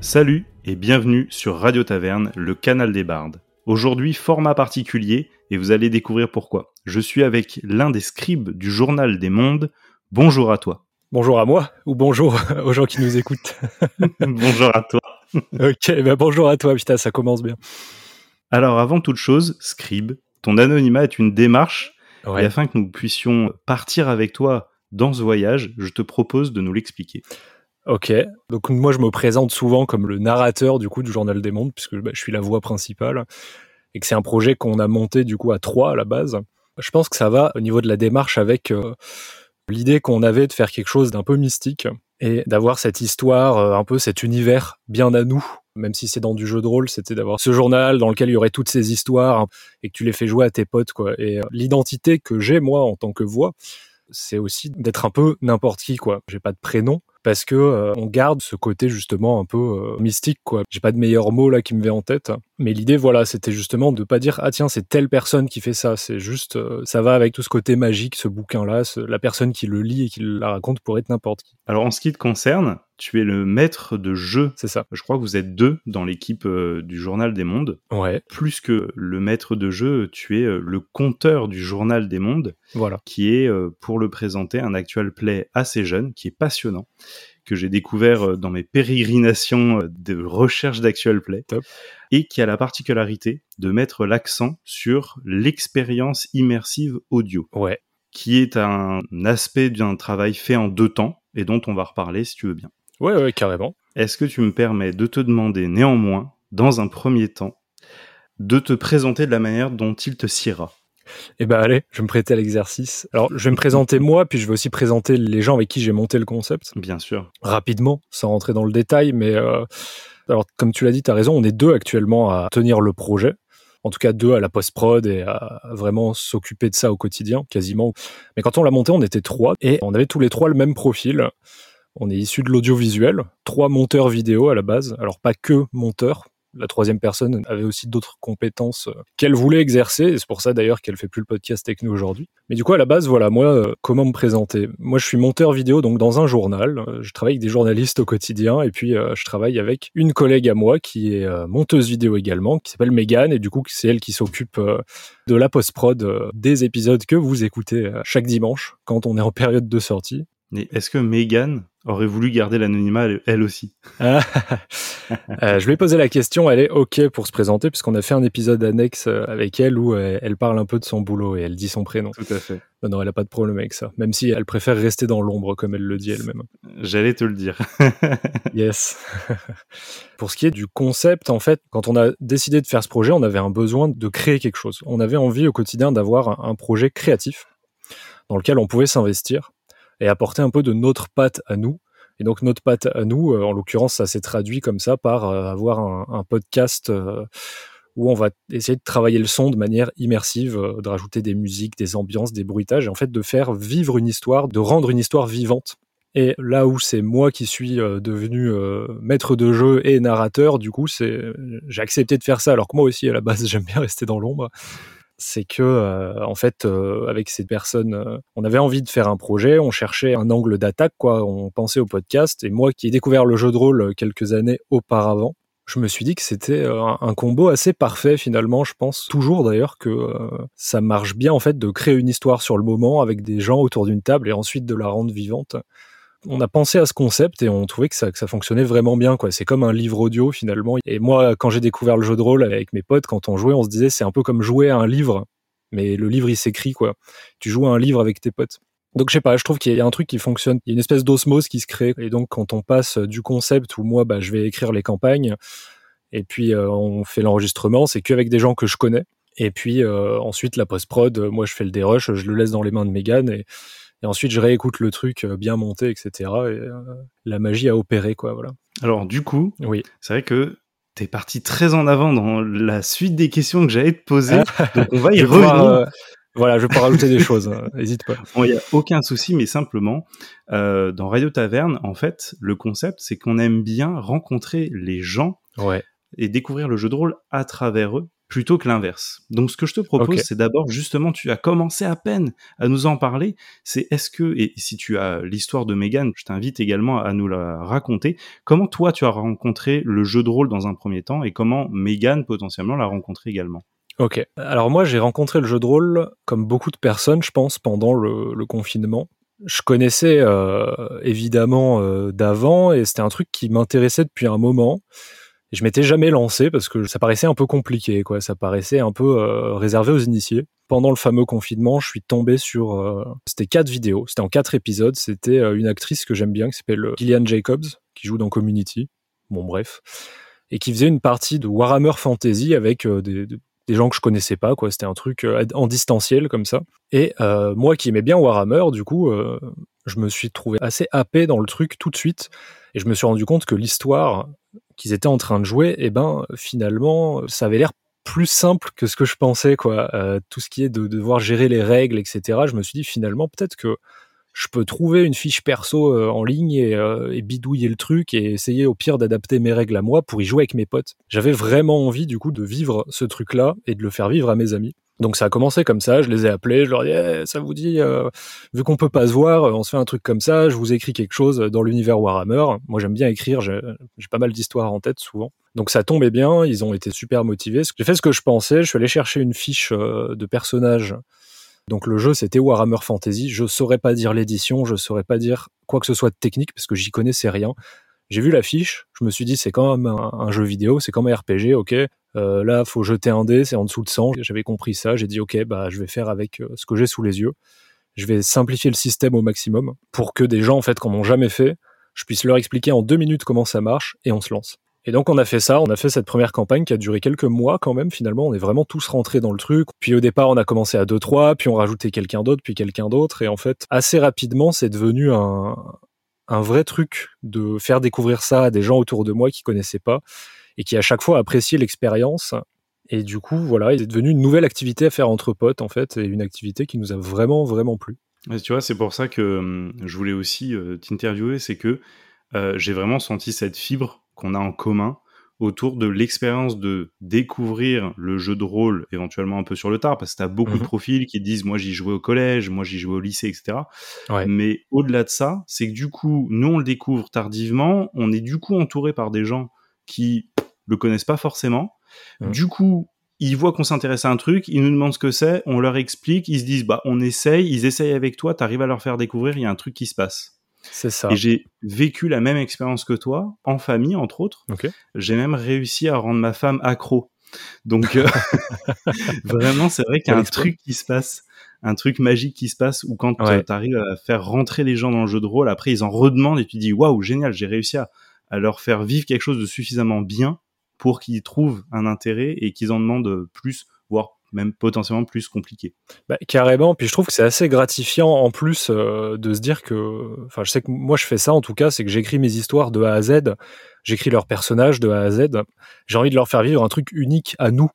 Salut et bienvenue sur Radio Taverne, le canal des bardes. Aujourd'hui, format particulier et vous allez découvrir pourquoi. Je suis avec l'un des scribes du journal des mondes. Bonjour à toi. Bonjour à moi ou bonjour aux gens qui nous écoutent. bonjour à toi. ok, ben bonjour à toi, putain, ça commence bien. Alors avant toute chose, scribe, ton anonymat est une démarche et afin que nous puissions partir avec toi dans ce voyage, je te propose de nous l'expliquer. Ok, donc moi je me présente souvent comme le narrateur du coup du Journal des Mondes, puisque bah, je suis la voix principale, et que c'est un projet qu'on a monté du coup à trois à la base. Je pense que ça va au niveau de la démarche avec euh, l'idée qu'on avait de faire quelque chose d'un peu mystique et d'avoir cette histoire, euh, un peu cet univers bien à nous, même si c'est dans du jeu de rôle, c'était d'avoir ce journal dans lequel il y aurait toutes ces histoires et que tu les fais jouer à tes potes quoi. Et euh, l'identité que j'ai moi en tant que voix, c'est aussi d'être un peu n'importe qui quoi. J'ai pas de prénom, parce que euh, on garde ce côté justement un peu euh, mystique quoi. J'ai pas de meilleur mot là qui me vient en tête, mais l'idée voilà, c'était justement de pas dire ah tiens, c'est telle personne qui fait ça, c'est juste euh, ça va avec tout ce côté magique ce bouquin là, la personne qui le lit et qui la raconte pourrait être n'importe qui. Alors en ce qui te concerne, tu es le maître de jeu. C'est ça. Je crois que vous êtes deux dans l'équipe du Journal des Mondes. Ouais. Plus que le maître de jeu, tu es le conteur du Journal des Mondes. Voilà. Qui est, pour le présenter, un actual play assez jeune, qui est passionnant que j'ai découvert euh, dans mes pérégrinations euh, de recherche d'actual play, et qui a la particularité de mettre l'accent sur l'expérience immersive audio, ouais. qui est un aspect d'un travail fait en deux temps, et dont on va reparler si tu veux bien. Ouais, ouais, carrément. Est-ce que tu me permets de te demander néanmoins, dans un premier temps, de te présenter de la manière dont il te siera eh ben allez, je vais me prêter à l'exercice. Alors, je vais me présenter moi, puis je vais aussi présenter les gens avec qui j'ai monté le concept. Bien sûr. Rapidement, sans rentrer dans le détail, mais euh, alors comme tu l'as dit, tu as raison, on est deux actuellement à tenir le projet. En tout cas, deux à la post-prod et à vraiment s'occuper de ça au quotidien, quasiment. Mais quand on l'a monté, on était trois et on avait tous les trois le même profil. On est issu de l'audiovisuel, trois monteurs vidéo à la base. Alors pas que monteurs, la troisième personne avait aussi d'autres compétences euh, qu'elle voulait exercer, et c'est pour ça d'ailleurs qu'elle fait plus le podcast nous aujourd'hui. Mais du coup, à la base, voilà, moi, euh, comment me présenter? Moi, je suis monteur vidéo, donc dans un journal. Euh, je travaille avec des journalistes au quotidien, et puis je travaille avec une collègue à moi qui est monteuse vidéo également, qui s'appelle Megan, et du coup, c'est elle qui s'occupe de la post-prod des épisodes que vous écoutez chaque dimanche quand on est en période de sortie. Est-ce que Megan aurait voulu garder l'anonymat elle aussi euh, Je lui ai posé la question, elle est OK pour se présenter, puisqu'on a fait un épisode annexe euh, avec elle où euh, elle parle un peu de son boulot et elle dit son prénom. Tout à fait. Non, non elle n'a pas de problème avec ça, même si elle préfère rester dans l'ombre, comme elle le dit elle-même. J'allais te le dire. yes. pour ce qui est du concept, en fait, quand on a décidé de faire ce projet, on avait un besoin de créer quelque chose. On avait envie au quotidien d'avoir un projet créatif dans lequel on pouvait s'investir et apporter un peu de notre patte à nous. Et donc notre patte à nous, euh, en l'occurrence, ça s'est traduit comme ça par euh, avoir un, podcast euh, où on va essayer de travailler le son de manière immersive, de rajouter des musiques, des ambiances, des bruitages, et en fait de faire vivre une histoire, de rendre une histoire vivante. Et là où c'est moi qui suis devenu maître de jeu et narrateur, du coup, c'est j'ai accepté de faire ça, alors que moi aussi à la base j'aime bien rester dans l'ombre c'est que euh, en fait euh, avec ces personnes euh, on avait envie de faire un projet on cherchait un angle d'attaque quoi. On pensait au podcast. Et moi qui ai découvert le jeu de rôle quelques années auparavant je me suis dit que c'était un, combo assez parfait finalement. Je pense toujours d'ailleurs que ça marche bien en fait de créer une histoire sur le moment avec des gens autour d'une table et ensuite de la rendre vivante on a pensé à ce concept et on trouvait que ça, que ça fonctionnait vraiment bien. quoi. C'est comme un livre audio finalement. Et moi, quand j'ai découvert le jeu de rôle avec mes potes, quand on jouait, on se disait c'est un peu comme jouer à un livre, mais le livre il s'écrit quoi. Tu joues à un livre avec tes potes. Donc je sais pas, je trouve qu'il y a un truc qui fonctionne, il y a une espèce d'osmose qui se crée. Et donc quand on passe du concept où moi bah, je vais écrire les campagnes et puis euh, on fait l'enregistrement, c'est qu'avec des gens que je connais. Et puis euh, ensuite la post-prod, moi je fais le dérush, je le laisse dans les mains de Megan et et ensuite, je réécoute le truc euh, bien monté, etc. Et euh, la magie a opéré, quoi, voilà. Alors, du coup, oui. c'est vrai que t'es parti très en avant dans la suite des questions que j'allais te poser. donc on va y revenir. Voilà, je peux rajouter des choses, hein, n'hésite pas. Il n'y a aucun souci, mais simplement, euh, dans Radio Taverne, en fait, le concept, c'est qu'on aime bien rencontrer les gens et découvrir le jeu de rôle à travers eux plutôt que l'inverse. Donc ce que je te propose, c'est d'abord justement, tu as commencé à peine à nous en parler, c'est est-ce que, et si tu as l'histoire de Megan, je t'invite également à nous la raconter, comment toi tu as rencontré le jeu de rôle dans un premier temps et comment Megan potentiellement l'a rencontré également? Ok. Alors moi, j'ai rencontré le jeu de rôle, comme beaucoup de personnes, je pense, pendant le, confinement. Je connaissais euh, évidemment euh, d'avant et c'était un truc qui m'intéressait depuis un moment. Et je m'étais jamais lancé parce que ça paraissait un peu compliqué, quoi. Ça paraissait un peu euh, réservé aux initiés. Pendant le fameux confinement, je suis tombé sur. c'était quatre vidéos. C'était en quatre épisodes. C'était une actrice que j'aime bien qui s'appelle Gillian Jacobs, qui joue dans Community. Bon, bref et qui faisait une partie de Warhammer Fantasy avec des, des gens que je connaissais pas, quoi. C'était un truc euh, en distanciel comme ça. Et euh, moi qui aimais bien Warhammer, du coup, euh, je me suis trouvé assez happé dans le truc tout de suite. Et je me suis rendu compte que l'histoire qu'ils étaient en train de jouer, eh ben, finalement, ça avait l'air plus simple que ce que je pensais, quoi. tout ce qui est de, de devoir gérer les règles, etc. Je me suis dit finalement, peut-être que je peux trouver une fiche perso euh, en ligne euh, et, bidouiller le truc et essayer au pire d'adapter mes règles à moi pour y jouer avec mes potes. J'avais vraiment envie du coup de vivre ce truc-là et de le faire vivre à mes amis. Donc ça a commencé comme ça, je les ai appelés, je leur ai dit eh, ça vous dit euh, vu qu'on peut pas se voir, on se fait un truc comme ça, je vous écris quelque chose dans l'univers Warhammer. Moi j'aime bien écrire, j'ai pas mal d'histoires en tête souvent. Donc ça tombait bien, ils ont été super motivés. J'ai fait ce que je pensais, je suis allé chercher une fiche de personnages donc le jeu c'était Warhammer Fantasy. Je saurais pas dire l'édition, je saurais pas dire quoi que ce soit de technique parce que j'y connaissais rien. J'ai vu l'affiche, je me suis dit c'est quand même un, jeu vidéo, c'est quand même un RPG, ok. Euh, là faut jeter un dé, c'est en dessous de 100. J'avais compris ça, j'ai dit ok bah je vais faire avec euh, ce que j'ai sous les yeux. Je vais simplifier le système au maximum pour que des gens en fait qui n'ont jamais fait, je puisse leur expliquer en deux minutes comment ça marche et on se lance. Et donc on a fait ça, on a fait cette première campagne qui a duré quelques mois quand même finalement, on est vraiment tous rentrés dans le truc. Puis au départ on a commencé à 2-3, puis on rajoutait quelqu'un d'autre, puis quelqu'un d'autre, et en fait assez rapidement c'est devenu un, un vrai truc de faire découvrir ça à des gens autour de moi qui connaissaient pas et qui à chaque fois appréciaient l'expérience. Et du coup voilà, il est devenu une nouvelle activité à faire entre potes en fait, et une activité qui nous a vraiment vraiment plu. tu vois, c'est pour ça que hum, je voulais aussi euh, t'interviewer, c'est que euh, j'ai vraiment senti cette fibre qu'on a en commun autour de l'expérience de découvrir le jeu de rôle éventuellement un peu sur le tard, parce que tu as beaucoup de mhm. profils qui disent moi j'y jouais au collège, moi j'y jouais au lycée, etc. Mais au-delà de ça, c'est que du coup, nous on le découvre tardivement, on est du coup entouré par des gens qui le connaissent pas forcément. Mhm. Du coup, ils voient qu'on s'intéresse à un truc, ils nous demandent ce que c'est, on leur explique, ils se disent bah on essaye, ils essayent avec toi, tu arrives à leur faire découvrir, il y a un truc qui se passe. C'est ça. Et j'ai vécu la même expérience que toi, en famille, entre autres. J'ai même réussi à rendre ma femme accro. Donc, euh, vraiment, c'est vrai qu'il y a un truc qui se passe, un truc magique qui se passe où quand euh, tu arrives à faire rentrer les gens dans le jeu de rôle, après ils en redemandent et tu dis waouh, génial, j'ai réussi à, à leur faire vivre quelque chose de suffisamment bien pour qu'ils trouvent un intérêt et qu'ils en demandent plus, voire même potentiellement plus compliqué. Bah, carrément, puis je trouve que c'est assez gratifiant en plus euh, de se dire que, enfin je sais que moi je fais ça en tout cas, c'est que j'écris mes histoires de A à Z, j'écris leurs personnages de A à Z, j'ai envie de leur faire vivre un truc unique à nous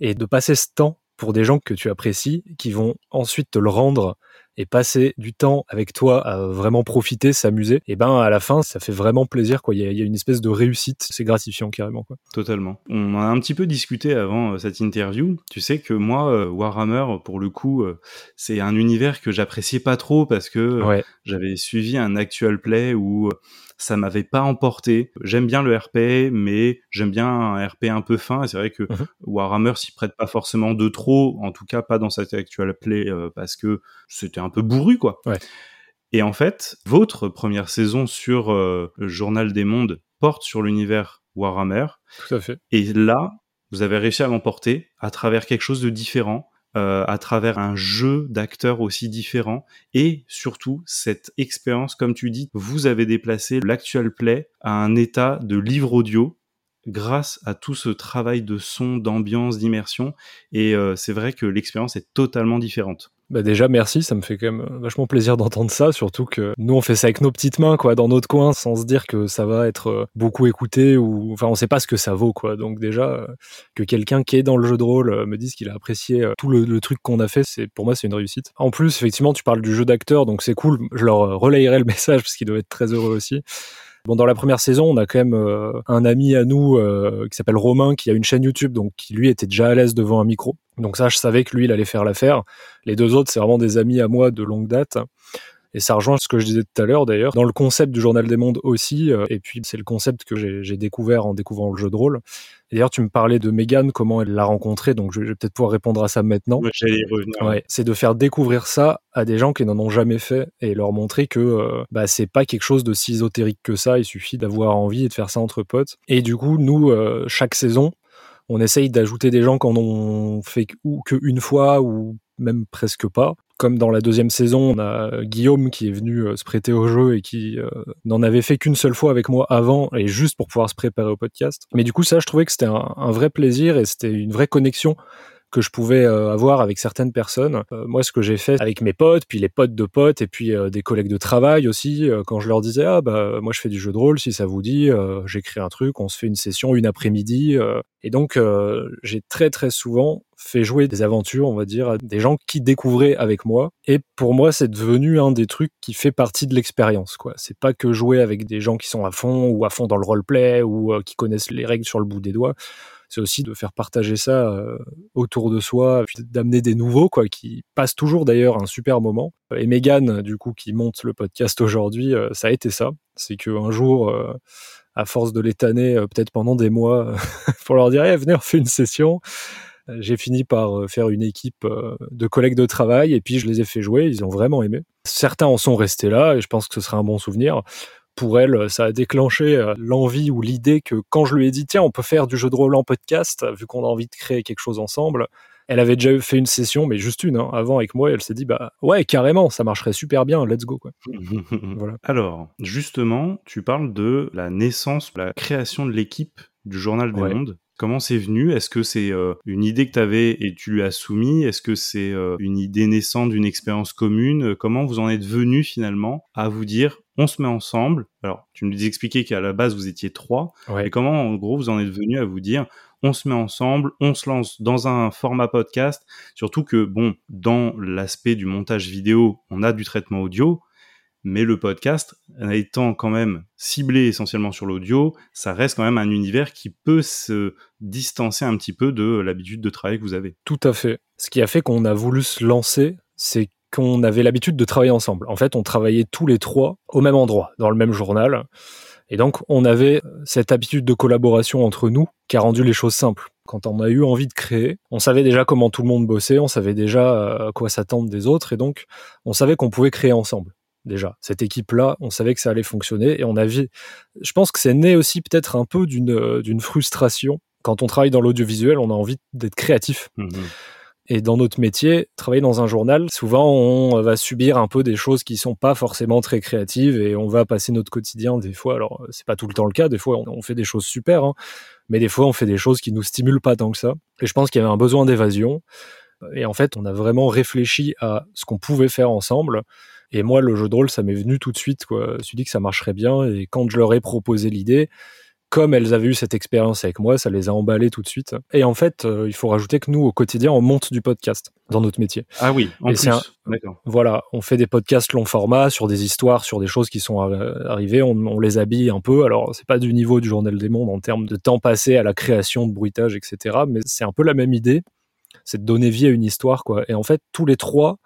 et de passer ce temps pour des gens que tu apprécies, qui vont ensuite te le rendre et passer du temps avec toi à vraiment profiter, s'amuser, et ben à la fin, ça fait vraiment plaisir. Quoi. Il, y a, une espèce de réussite, c'est gratifiant carrément. Quoi. Totalement. On a un petit peu discuté avant euh, cette interview. Tu sais que moi, euh, Warhammer, pour le coup, euh, c'est un univers que j'appréciais pas trop parce que j'avais suivi un actual play où ça m'avait pas emporté. J'aime bien le RP, mais j'aime bien un RP un peu fin. Et c'est vrai que mhm. Warhammer s'y prête pas forcément de trop, en tout cas pas dans cette actuelle play, euh, parce que c'était un peu bourru, quoi. Et en fait, votre première saison sur euh, le Journal des Mondes porte sur l'univers Warhammer. Tout à fait. Et là, vous avez réussi à l'emporter à travers quelque chose de différent euh, à travers un jeu d'acteurs aussi différent et surtout cette expérience, comme tu dis, vous avez déplacé l'actual play à un état de livre audio grâce à tout ce travail de son, d'ambiance, d'immersion et euh, c'est vrai que l'expérience est totalement différente. Bah déjà merci, ça me fait quand même vachement plaisir d'entendre ça, surtout que nous on fait ça avec nos petites mains quoi, dans notre coin, sans se dire que ça va être euh, beaucoup écouté ou enfin on sait pas ce que ça vaut quoi. Donc déjà euh, que quelqu'un qui est dans le jeu de rôle euh, me dise qu'il a apprécié tout le, truc qu'on a fait, c'est pour moi c'est une réussite. En plus effectivement tu parles du jeu d'acteur, donc c'est cool, je leur relayerai le message parce qu'ils doivent être très heureux aussi. Bon, dans la première saison, on a quand même un ami à nous qui s'appelle Romain, qui a une chaîne YouTube, donc qui lui était déjà à l'aise devant un micro. Donc ça, je savais que lui, il allait faire l'affaire. Les deux autres, c'est vraiment des amis à moi de longue date. Et ça rejoint ce que je disais tout à l'heure d'ailleurs, dans le concept du Journal des Mondes aussi, euh, et puis c'est le concept que j'ai découvert en découvrant le jeu de rôle. D'ailleurs, tu me parlais de Megan, comment elle l'a rencontré, donc je vais peut-être pouvoir répondre à ça maintenant. J'allais y revenir. Ouais, c'est de faire découvrir ça à des gens qui n'en ont jamais fait et leur montrer que euh, bah, c'est pas quelque chose de si ésotérique que ça, il suffit d'avoir envie et de faire ça entre potes. Et du coup, nous, euh, chaque saison, on essaye d'ajouter des gens qu'on ont fait ou qu'une fois ou même presque pas. Comme dans la deuxième saison, on a Guillaume qui est venu euh, se prêter au jeu et qui euh, n'en avait fait qu'une seule fois avec moi avant et juste pour pouvoir se préparer au podcast. Mais du coup, ça, je trouvais que c'était un vrai plaisir et c'était une vraie connexion que je pouvais euh, avoir avec certaines personnes. Euh, moi, ce que j'ai fait avec mes potes, puis les potes de potes, et puis euh, des collègues de travail aussi, quand je leur disais ah bah moi je fais du jeu de rôle, si ça vous dit, j'écris un truc, on se fait une session une après-midi. et donc j'ai très très souvent fait jouer des aventures, on va dire, à des gens qui découvraient avec moi. Et pour moi, c'est devenu un des trucs qui fait partie de l'expérience. quoi. C'est pas que jouer avec des gens qui sont à fond ou à fond dans le roleplay ou qui connaissent les règles sur le bout des doigts c'est aussi de faire partager ça euh, autour de soi, puis d'amener des nouveaux, quoi, qui passent toujours d'ailleurs un super moment. Et Megan, du coup, qui monte le podcast aujourd'hui, euh, ça a été ça. C'est qu'un jour, euh, à force de l'étaner, peut-être pendant des mois, pour leur dire, hey, venez, on fait une session j'ai fini par faire une équipe de collègues de travail et puis je les ai fait jouer, ils ont vraiment aimé. Certains en sont restés là et je pense que ce sera un bon souvenir pour elle, ça a déclenché euh, l'envie ou l'idée que quand je lui ai dit tiens, on peut faire du jeu de rôle en podcast, vu qu'on a envie de créer quelque chose ensemble, elle avait déjà fait une session, mais juste une, hein, avant avec moi, et elle s'est dit bah ouais, carrément, ça marcherait super bien, let's go quoi. voilà. Alors, justement, tu parles de la naissance, la création de l'équipe du Journal des Mondes. Comment c'est venu? Est-ce que c'est euh, une idée que tu avais et tu lui as soumis? Est-ce que c'est euh, une idée naissante d'une expérience commune? Comment vous en êtes venu finalement à vous dire on se met ensemble? Alors, tu nous expliqué qu'à la base vous étiez trois. Et comment en gros vous en êtes venu à vous dire on se met ensemble, on se lance dans un format podcast? Surtout que bon, dans l'aspect du montage vidéo, on a du traitement audio mais le podcast, étant quand même ciblé essentiellement sur l'audio, ça reste quand même un univers qui peut se distancer un petit peu de l'habitude de travail que vous avez. Tout à fait. Ce qui a fait qu'on a voulu se lancer, c'est qu'on avait l'habitude de travailler ensemble. En fait, on travaillait tous les trois au même endroit, dans le même journal. Et donc, on avait cette habitude de collaboration entre nous qui a rendu les choses simples. Quand on a eu envie de créer, on savait déjà comment tout le monde bossait, on savait déjà à quoi s'attendre des autres, et donc on savait qu'on pouvait créer ensemble déjà. Cette équipe-là, on savait que ça allait fonctionner et on a vu. Je pense que c'est né aussi peut-être un peu d'une euh, d'une frustration. Quand on travaille dans l'audiovisuel, on a envie d'être créatif. Mmh et dans notre métier, travailler dans un journal, souvent on va subir un peu des choses qui sont pas forcément très créatives et on va passer notre quotidien des fois. Alors c'est pas tout le temps le cas, des fois on fait des choses super, hein, mais des fois on fait des choses qui nous stimulent pas tant que ça. Et je pense qu'il y avait un besoin d'évasion. Et en fait, on a vraiment réfléchi à ce qu'on pouvait faire ensemble et moi, le jeu de rôle, ça m'est venu tout de suite. Quoi. Je me suis dit que ça marcherait bien. Et quand je leur ai proposé l'idée, comme elles avaient eu cette expérience avec moi, ça les a emballées tout de suite. Et en fait, euh, il faut rajouter que nous, au quotidien, on monte du podcast dans notre métier. Ah oui, en plus. Voilà, on fait des podcasts long format sur des histoires, sur des choses qui sont arrivées. On, les habille un peu. Alors, c'est pas du niveau du Journal des Mondes en termes de temps passé à la création de bruitage, etc. Mais c'est un peu la même idée. C'est de donner vie à une histoire, quoi. Et en fait, tous les trois,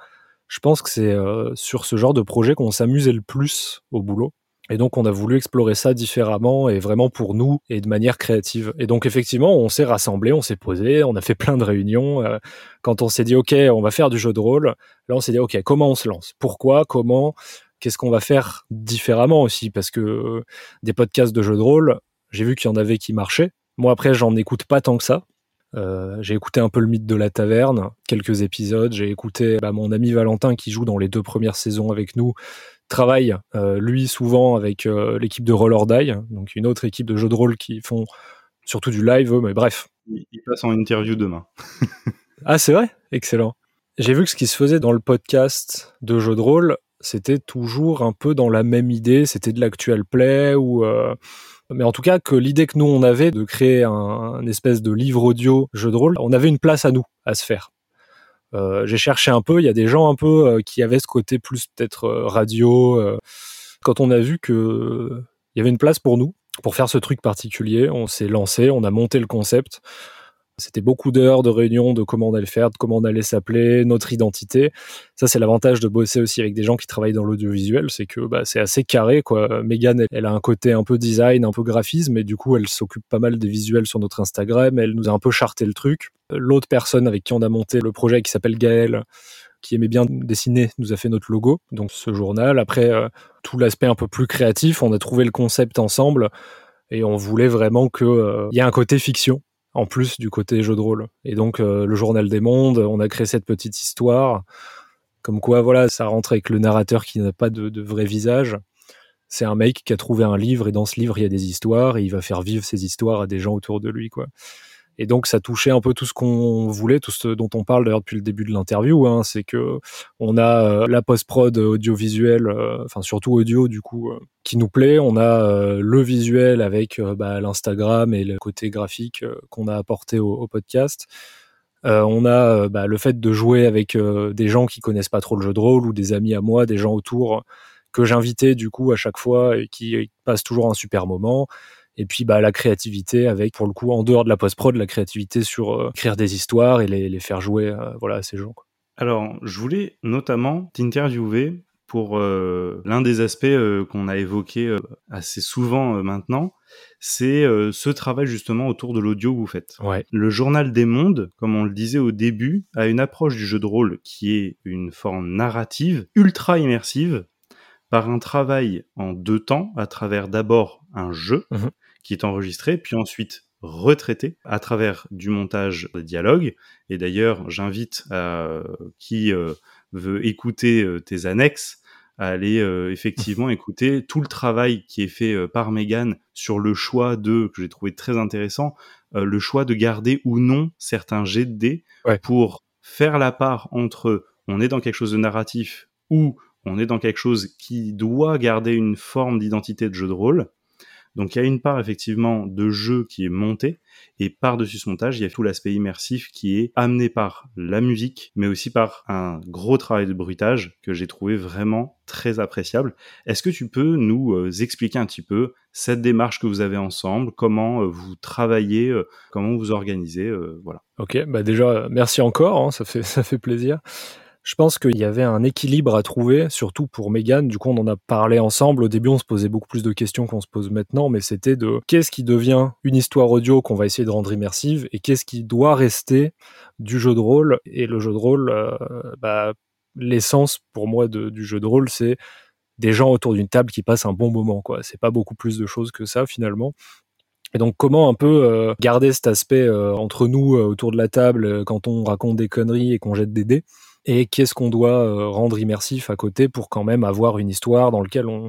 je pense que c'est euh, sur ce genre de projet qu'on s'amusait le plus au boulot. Et donc on a voulu explorer ça différemment et vraiment pour nous et de manière créative. Et donc effectivement, on s'est rassemblés, on s'est posé, on a fait plein de réunions. Euh, quand on s'est dit ok, on va faire du jeu de rôle, là on s'est dit ok, comment on se lance? Pourquoi? Comment? Qu'est-ce qu'on va faire différemment aussi? Parce que euh, des podcasts de jeux de rôle, j'ai vu qu'il y en avait qui marchaient. Moi après, j'en écoute pas tant que ça. Euh, j'ai écouté un peu le mythe de la taverne, quelques épisodes. J'ai écouté bah, mon ami Valentin qui joue dans les deux premières saisons avec nous, travaille euh, lui souvent avec euh, l'équipe de Roll or Die, donc une autre équipe de jeux de rôle qui font surtout du live, mais bref. Il, passe en interview demain. ah c'est vrai, excellent. j'ai vu que ce qui se faisait dans le podcast de jeux de rôle, c'était toujours un peu dans la même idée, c'était de l'actual play ou mais en tout cas que l'idée que nous on avait de créer un, espèce de livre audio jeu de rôle, on avait une place à nous à se faire. Euh, j'ai cherché un peu, il y a des gens un peu euh, qui avaient ce côté plus peut-être radio. quand on a vu que il y avait une place pour nous pour faire ce truc particulier, on s'est lancé, on a monté le concept. C'était beaucoup d'heures de réunions de comment on allait faire, de comment on allait s'appeler, notre identité. Ça, c'est l'avantage de bosser aussi avec des gens qui travaillent dans l'audiovisuel, c'est que bah, c'est assez carré. Quoi. Megan, elle, a un côté un peu design, un peu graphisme, et du coup, elle s'occupe pas mal des visuels sur notre Instagram. Elle nous a un peu charté le truc. L'autre personne avec qui on a monté le projet, qui s'appelle Gaël, qui aimait bien dessiner, nous a fait notre logo, donc ce journal. Après, euh, tout l'aspect un peu plus créatif, on a trouvé le concept ensemble et on voulait vraiment qu'il euh, y ait un côté fiction en plus du côté jeu de rôle. Et donc euh, le journal des mondes, on a créé cette petite histoire, comme quoi voilà, ça rentre avec le narrateur qui n'a pas de, de vrai visage. C'est un mec qui a trouvé un livre et dans ce livre il y a des histoires et il va faire vivre ces histoires à des gens autour de lui quoi. Et donc ça touchait un peu tout ce qu'on voulait, tout ce dont on parle d'ailleurs depuis le début de l'interview. Hein, c'est que on a euh, la post-prod audiovisuelle, euh, enfin surtout audio du coup, euh, qui nous plaît. On a le visuel avec bah, l'Instagram et le côté graphique qu'on a apporté au, podcast. on a bah, le fait de jouer avec des gens qui connaissent pas trop le jeu de rôle ou des amis à moi, des gens autour que j'invitais du coup à chaque fois et qui passent toujours un super moment. Et puis bah, la créativité avec, pour le coup, en dehors de la post-prod, la créativité sur euh, écrire des histoires et les, les faire jouer euh, voilà, à ces gens. Quoi. Alors, je voulais notamment t'interviewer pour euh, l'un des aspects qu'on a évoqué assez souvent maintenant, c'est ce travail justement autour de l'audio que vous faites. Ouais. Le journal des mondes, comme on le disait au début, a une approche du jeu de rôle qui est une forme narrative ultra immersive par un travail en deux temps à travers d'abord un jeu, mmh qui est enregistré, puis ensuite retraité à travers du montage de dialogue. Et d'ailleurs, j'invite euh, qui euh, veut écouter euh, tes annexes à aller effectivement écouter tout le travail qui est fait par Megan sur le choix de, que j'ai trouvé très intéressant, le choix de garder ou non certains jets de dés pour faire la part entre on est dans quelque chose de narratif ou on est dans quelque chose qui doit garder une forme d'identité de jeu de rôle donc il y a une part effectivement de jeu qui est montée et par-dessus ce montage, il y a tout l'aspect immersif qui est amené par la musique, mais aussi par un gros travail de bruitage que j'ai trouvé vraiment très appréciable. Est-ce que tu peux nous euh, expliquer un petit peu cette démarche que vous avez ensemble, comment euh, vous travaillez, euh, comment vous organisez, voilà. Ok, bah déjà merci encore, hein, ça fait ça fait plaisir. Je pense qu'il y avait un équilibre à trouver, surtout pour Megan. Du coup, on en a parlé ensemble. Au début, on se posait beaucoup plus de questions qu'on se pose maintenant, mais c'était de qu'est-ce qui devient une histoire audio qu'on va essayer de rendre immersive et qu'est-ce qui doit rester du jeu de rôle. Et le jeu de rôle, euh, bah, l'essence pour moi du jeu de rôle, c'est des gens autour d'une table qui passent un bon moment. quoi. C'est pas beaucoup plus de choses que ça finalement. Et donc comment un peu euh, garder cet aspect euh, entre nous autour de la table quand on raconte des conneries et qu'on jette des dés? Et qu'est-ce qu'on doit euh, rendre immersif à côté pour quand même avoir une histoire dans laquelle on,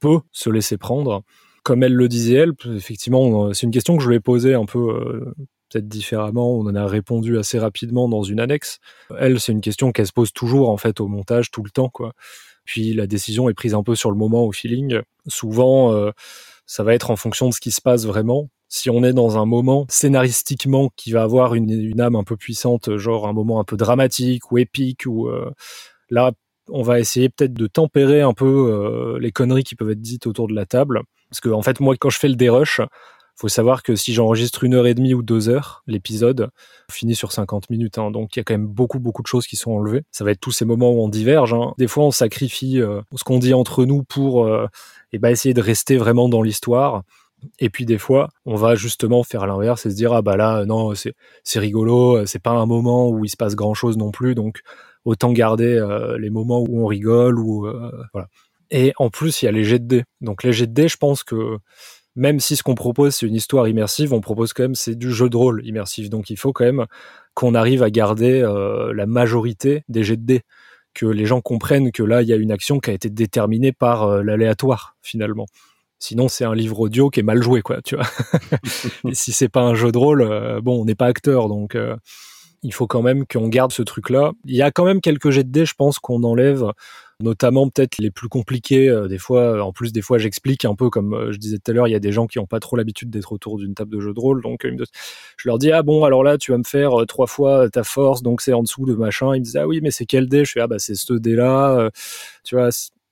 peut se laisser prendre. Comme elle le disait, elle, effectivement, c'est une question que je lui ai posée un peu euh, peut-être différemment, on en a répondu assez rapidement dans une annexe. Elle, c'est une question qu'elle se pose toujours en fait au montage, tout le temps, quoi. Puis la décision est prise un peu sur le moment, au feeling. Souvent, euh, ça va être en fonction de ce qui se passe vraiment si on est dans un moment scénaristiquement qui va avoir une, âme un peu puissante, genre un moment un peu dramatique ou épique, ou euh, là, on va essayer peut-être de tempérer un peu euh, les conneries qui peuvent être dites autour de la table. Parce que en fait, moi, quand je fais le dérush, faut savoir que si j'enregistre une heure et demie ou deux heures, l'épisode finit sur 50 minutes. Hein, donc il y a quand même beaucoup beaucoup de choses qui sont enlevées. Ça va être tous ces moments où on diverge. Hein. Des fois, on sacrifie euh, ce qu'on dit entre nous pour et eh ben, essayer de rester vraiment dans l'histoire. Et puis des fois, on va justement faire l'inverse et se dire ah bah là non c'est c'est rigolo, c'est pas un moment où il se passe grand chose non plus, donc autant garder euh, les moments où on rigole ou euh, voilà. Et en plus il y a les jets de dés. Donc les jets de dés, je pense que même si ce qu'on propose c'est une histoire immersive, on propose quand même c'est du jeu de rôle immersif. Donc il faut quand même qu'on arrive à garder euh, la majorité des jets de dés que les gens comprennent que là il y a une action qui a été déterminée par l'aléatoire finalement. Sinon, c'est un livre audio qui est mal joué, quoi, tu vois. et si c'est pas un jeu de rôle, euh, bon, on n'est pas acteur, donc euh, il faut quand même qu'on garde ce truc-là. Il y a quand même quelques jets de dés, je pense, qu'on enlève notamment peut-être les plus compliqués. Euh, des fois, en plus, des fois, j'explique un peu comme euh, je disais tout à l'heure, il y a des gens qui n'ont pas trop l'habitude d'être autour d'une table de jeu de rôle, donc euh, je leur dis ah bon, alors là, tu vas me faire trois fois ta force, donc c'est en dessous de machin. Ils me disent ah oui, mais c'est quel dé? Je fais ah bah c'est ce dé là, tu vois.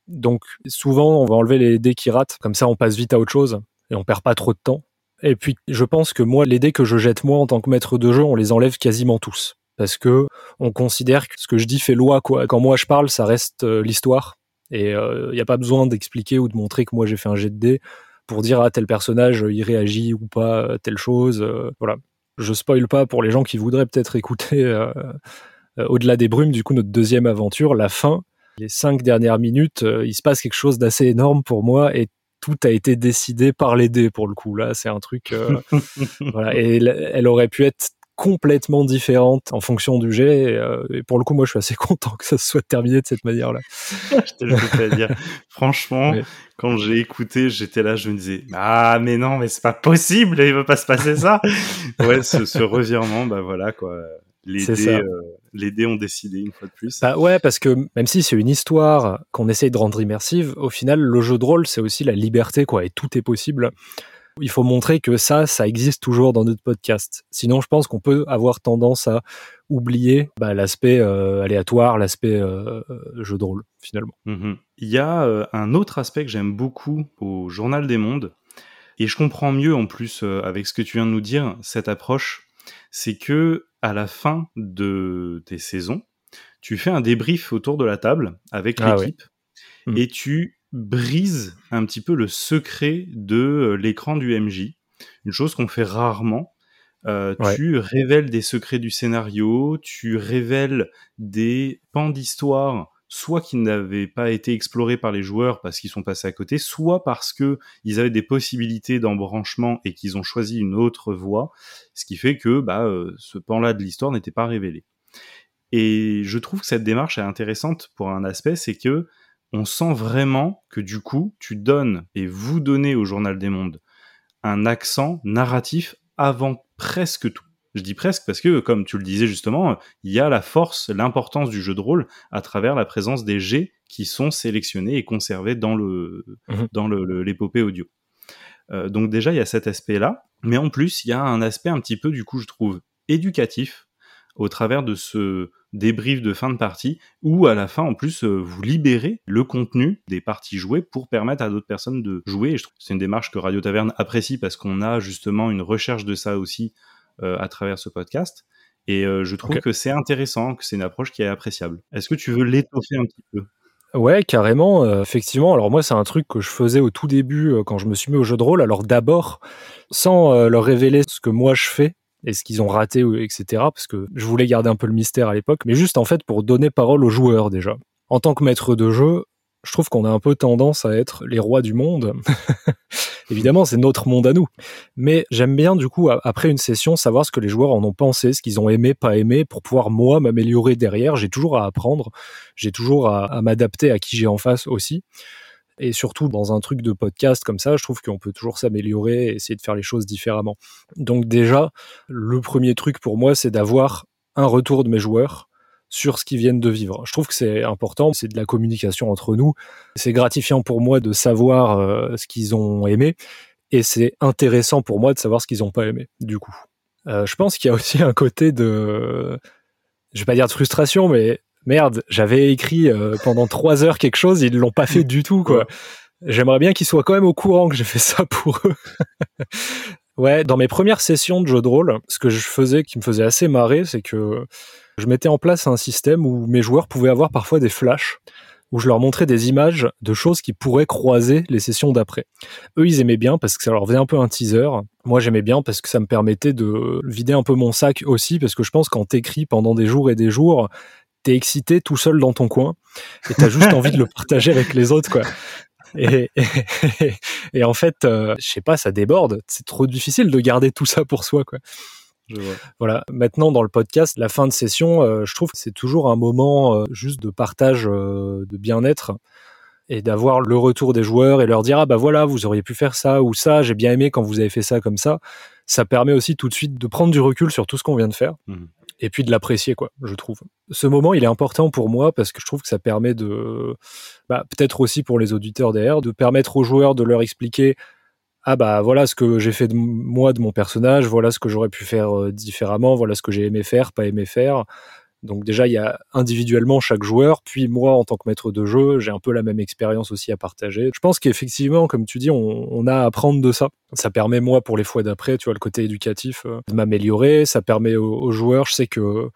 Donc souvent, on va enlever les dés qui ratent, comme ça, on passe vite à autre chose et on perd pas trop de temps. Et puis, je pense que moi, les dés que je jette moi en tant que maître de jeu, on les enlève quasiment tous parce que on considère que ce que je dis fait loi quoi. Quand moi je parle, ça reste euh, l'histoire et il euh, n'y a pas besoin d'expliquer ou de montrer que moi j'ai fait un jet de dés pour dire à tel personnage il réagit ou pas telle chose. Euh, voilà, je spoil pas pour les gens qui voudraient peut-être écouter au-delà des brumes. Du coup, notre deuxième aventure, la fin, les cinq dernières minutes, il se passe quelque chose d'assez énorme pour moi et tout a été décidé par les dés pour le coup. Là, c'est un truc. voilà, et elle aurait pu être complètement différente en fonction du jet. Euh, et, pour le coup, moi, je suis assez content que ça soit terminé de cette manière-là. je te le dire. Franchement, quand j'ai écouté, j'étais là, je me disais, ah, mais non, mais c'est pas possible, il va pas se passer ça. ouais, ce, revirement, bah voilà, quoi. Les dés, euh, les dés ont décidé une fois de plus. Bah ouais, parce que même si c'est une histoire qu'on essaye de rendre immersive, au final, le jeu de rôle, c'est aussi la liberté, quoi, et tout est possible. Il faut montrer que ça, ça existe toujours dans notre podcast. Sinon, je pense qu'on peut avoir tendance à oublier bah, l'aspect euh, aléatoire, l'aspect euh, jeu de rôle, finalement. Mm-hmm. Il y a euh, un autre aspect que j'aime beaucoup au Journal des Mondes, et je comprends mieux en plus avec ce que tu viens de nous dire, cette approche, c'est que à la fin de tes saisons, tu fais un débrief autour de la table avec ah l'équipe, mm. et tu brise un petit peu le secret de euh, l'écran du MJ, une chose qu'on fait rarement. Euh, tu révèles des secrets du scénario, tu révèles des pans d'histoire, soit qui n'avaient pas été explorés par les joueurs parce qu'ils sont passés à côté, soit parce que ils avaient des possibilités d'embranchement et qu'ils ont choisi une autre voie, ce qui fait que bah, euh, ce pan-là de l'histoire n'était pas révélé. Et je trouve que cette démarche est intéressante pour un aspect, c'est que on sent vraiment que du coup, tu donnes et vous donnez au Journal des Mondes un accent narratif avant presque tout. Je dis presque parce que, comme tu le disais justement, il y a la force, l'importance du jeu de rôle à travers la présence des G qui sont sélectionnés et conservés dans le mhm. dans l'épopée audio. Euh, donc déjà, il y a cet aspect-là, mais en plus, il y a un aspect un petit peu, du coup, je trouve, éducatif au travers de ce débrief de fin de partie, où à la fin, en plus, euh, vous libérez le contenu des parties jouées pour permettre à d'autres personnes de jouer. Et je trouve que c'est une démarche que Radio Taverne apprécie parce qu'on a justement une recherche de ça aussi à travers ce podcast. Et euh, je trouve que c'est intéressant, que c'est une approche qui est appréciable. Est-ce que tu veux l'étoffer un petit peu? Ouais, carrément. effectivement. Alors moi, c'est un truc que je faisais au tout début quand je me suis mis au jeu de rôle. Alors d'abord, sans leur révéler ce que moi je fais, et ce qu'ils ont raté, etc. Parce que je voulais garder un peu le mystère à l'époque, mais juste en fait pour donner parole aux joueurs déjà. En tant que maître de jeu, je trouve qu'on a un peu tendance à être les rois du monde. Évidemment, c'est notre monde à nous. Mais j'aime bien, du coup, après une session, savoir ce que les joueurs en ont pensé, ce qu'ils ont aimé, pas aimé, pour pouvoir, moi, m'améliorer derrière. J'ai toujours à apprendre, j'ai toujours à m'adapter à qui j'ai en face aussi. Et surtout, dans un truc de podcast comme ça, je trouve qu'on peut toujours s'améliorer et essayer de faire les choses différemment. Donc déjà, le premier truc pour moi, c'est d'avoir un retour de mes joueurs sur ce qu'ils viennent de vivre. Je trouve que c'est important, c'est de la communication entre nous. C'est gratifiant pour moi de savoir euh, ce qu'ils ont aimé et c'est intéressant pour moi de savoir ce qu'ils n'ont pas aimé, du coup. Euh, je pense qu'il y a aussi un côté de, je vais pas dire de frustration, mais merde, j'avais écrit euh, pendant trois heures quelque chose, ils l'ont pas fait du tout, quoi. J'aimerais bien qu'ils soient quand même au courant que j'ai fait ça pour eux. ouais, dans mes premières sessions de jeu de rôle, ce que je faisais qui me faisait assez marrer, c'est que je mettais en place un système où mes joueurs pouvaient avoir parfois des flashs où je leur montrais des images de choses qui pourraient croiser les sessions d'après. Eux, ils aimaient bien parce que ça leur faisait un peu un teaser. Moi, j'aimais bien parce que ça me permettait de vider un peu mon sac aussi, parce que je pense qu'en t'écris pendant des jours et des jours, t'es excité tout seul dans ton coin et t'as juste envie de le partager avec les autres, quoi. Et, et, en fait, euh, je sais pas, ça déborde. C'est trop difficile de garder tout ça pour soi, quoi. Voilà. Maintenant, dans le podcast, la fin de session, euh, je trouve que c'est toujours un moment euh, juste de partage de bien-être et d'avoir le retour des joueurs et leur dire ah bah voilà vous auriez pu faire ça ou ça j'ai bien aimé quand vous avez fait ça comme ça ça permet aussi tout de suite de prendre du recul sur tout ce qu'on vient de faire mmh. et puis de l'apprécier, quoi, je trouve. Ce moment, il est important pour moi parce que je trouve que ça permet de, bah, peut-être aussi pour les auditeurs derrière, de permettre aux joueurs de leur expliquer ah bah voilà ce que j'ai fait de moi de mon personnage, voilà ce que j'aurais pu faire euh, différemment, voilà ce que j'ai aimé faire, pas aimé faire. Donc déjà il y a individuellement chaque joueur, puis moi en tant que maître de jeu, j'ai un peu la même expérience aussi à partager. Je pense qu'effectivement, comme tu dis, on, a à apprendre de ça. Ça permet moi pour les fois d'après, tu vois, le côté éducatif, euh, de m'améliorer. Ça permet aux, joueurs, je sais que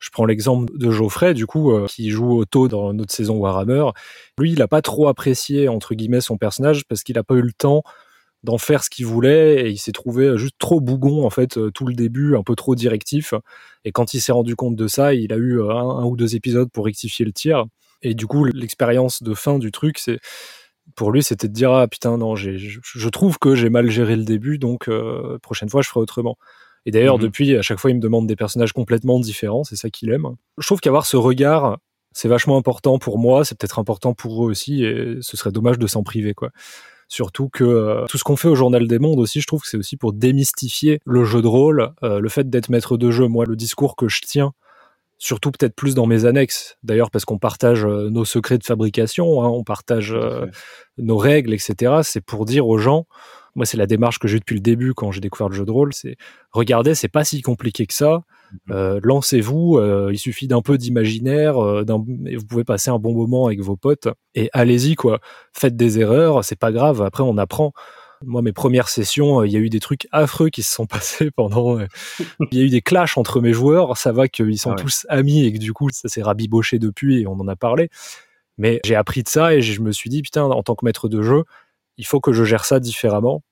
je prends l'exemple de Geoffrey, du coup, euh, qui joue taux dans notre saison Warhammer. Lui, il n'a pas trop apprécié, entre guillemets, son personnage parce qu'il n'a pas eu le temps d'en faire ce qu'il voulait et il s'est trouvé juste trop bougon en fait euh, tout le début, un peu trop directif. Et quand il s'est rendu compte de ça, il a eu euh, un, ou deux épisodes pour rectifier le tir. Et du coup, l'expérience de fin du truc, c'est pour lui, c'était de dire ah putain non, je, trouve que j'ai mal géré le début, donc euh, prochaine fois je ferai autrement. Et d'ailleurs, mhm. depuis, à chaque fois, il me demande des personnages complètement différents, c'est ça qu'il aime. Je trouve qu'avoir ce regard, c'est vachement important pour moi, c'est peut-être important pour eux aussi, et ce serait dommage de s'en priver, quoi. Surtout que euh, tout ce qu'on fait au Journal des Mondes aussi, je trouve que c'est aussi pour démystifier le jeu de rôle, euh, le fait d'être maître de jeu. Moi, le discours que je tiens, surtout peut-être plus dans mes annexes, d'ailleurs parce qu'on partage euh, nos secrets de fabrication, hein, on partage nos règles, etc. C'est pour dire aux gens, moi c'est la démarche que j'ai depuis le début quand j'ai découvert le jeu de rôle, c'est regardez, c'est pas si compliqué que ça. Mhm. Euh, lancez-vous, euh, il suffit d'un peu d'imaginaire, euh, et vous pouvez passer un bon moment avec vos potes. Et allez-y, quoi. Faites des erreurs, c'est pas grave. Après, on apprend. Moi, mes premières sessions, il y a eu des trucs affreux qui se sont passés pendant. il y a eu des clashs entre mes joueurs. Ça va qu'ils sont ah tous amis et que du coup, ça s'est rabiboché depuis et on en a parlé. Mais j'ai appris de ça et je me suis dit, putain, en tant que maître de jeu, il faut que je gère ça différemment.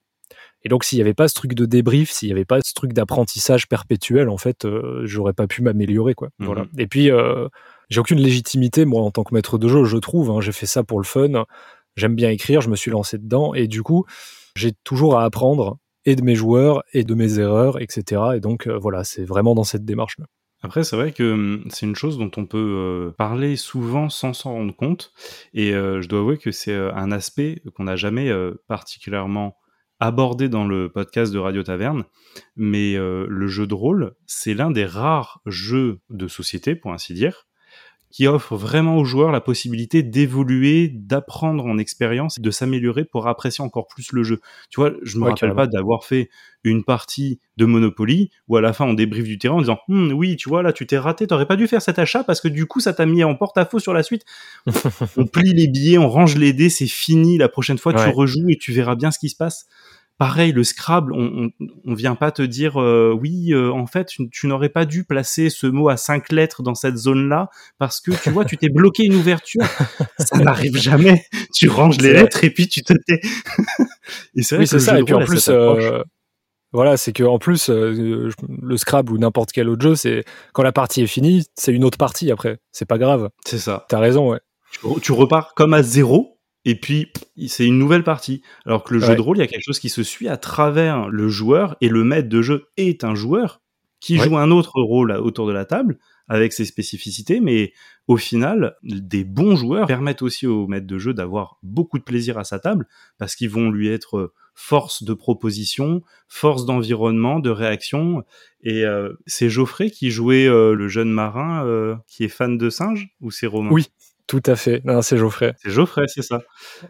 Et donc, s'il n'y avait pas ce truc de débrief, s'il n'y avait pas ce truc d'apprentissage perpétuel, en fait, euh, j'aurais pas pu m'améliorer, quoi. Voilà. Mhm. Et puis, euh, j'ai aucune légitimité, moi, en tant que maître de jeu, je trouve. Hein. j'ai fait ça pour le fun. J'aime bien écrire, je me suis lancé dedans. Et du coup, j'ai toujours à apprendre, et de mes joueurs, et de mes erreurs, etc. Et donc, euh, voilà, c'est vraiment dans cette démarche-là. Après, c'est vrai que hum, c'est une chose dont on peut parler souvent sans s'en rendre compte. Et je dois avouer que c'est un aspect qu'on n'a jamais particulièrement abordé dans le podcast de Radio Taverne, mais euh, le jeu de rôle, c'est l'un des rares jeux de société, pour ainsi dire, qui offre vraiment aux joueurs la possibilité d'évoluer, d'apprendre en expérience, de s'améliorer pour apprécier encore plus le jeu. Tu vois, je me rappelle pas d'avoir fait une partie de Monopoly où à la fin on débriefe du terrain en disant hm, oui, tu vois là, tu t'es raté, t'aurais pas dû faire cet achat parce que du coup ça t'a mis en porte-à-faux sur la suite. on plie les billets, on range les dés, c'est fini. La prochaine fois tu rejoues et tu verras bien ce qui se passe. Pareil, le Scrabble, on, on, vient pas te dire euh, oui, euh, en fait, tu, n'aurais pas dû placer ce mot à cinq lettres dans cette zone-là parce que tu vois, tu t'es bloqué une ouverture. Ça n'arrive jamais. Tu ranges les lettres et puis tu te tais. et c'est oui, c'est ça. Et puis en plus, euh, voilà, c'est que en plus, le Scrabble ou n'importe quel autre jeu, c'est quand la partie est finie, c'est une autre partie après. C'est pas grave. C'est ça. T'as raison, ouais. tu repars comme à zéro et puis c'est une nouvelle partie. Alors que le jeu de rôle, il y a quelque chose qui se suit à travers le joueur et le maître de jeu est un joueur qui joue un autre rôle autour de la table avec ses spécificités, mais au final, des bons joueurs permettent aussi au maître de jeu d'avoir beaucoup de plaisir à sa table parce qu'ils vont lui être force de proposition, force d'environnement, de réaction. Et euh, c'est Geoffrey qui jouait euh, le jeune marin euh, qui est fan de singes ou c'est Romain? Oui, tout à fait. Non, c'est Geoffrey. C'est Geoffrey, c'est ça.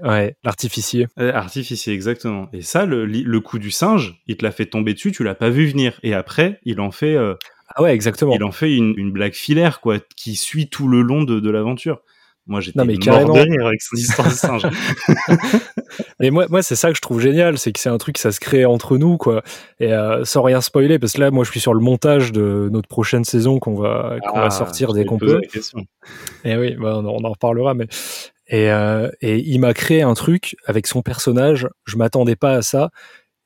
Ouais, l'artificier. artificier, exactement. Et ça, le, le coup du singe, il te l'a fait tomber dessus, tu l'as pas vu venir. Et après, il en fait. Euh, ah ouais, exactement. Il en fait une, une, blague filaire, quoi, qui suit tout le long de, de l'aventure. Moi, j'étais mort de rire avec son histoire de singe. Mais moi, moi c'est ça que je trouve génial, c'est que c'est un truc, ça se crée entre nous, quoi. Et euh, sans rien spoiler, parce que là, moi, je suis sur le montage de notre prochaine saison qu'on va, qu'on va ah, sortir dès qu'on peut. Et oui, bah, on, en reparlera, mais. Et, euh, et il m'a créé un truc avec son personnage, je m'attendais pas à ça,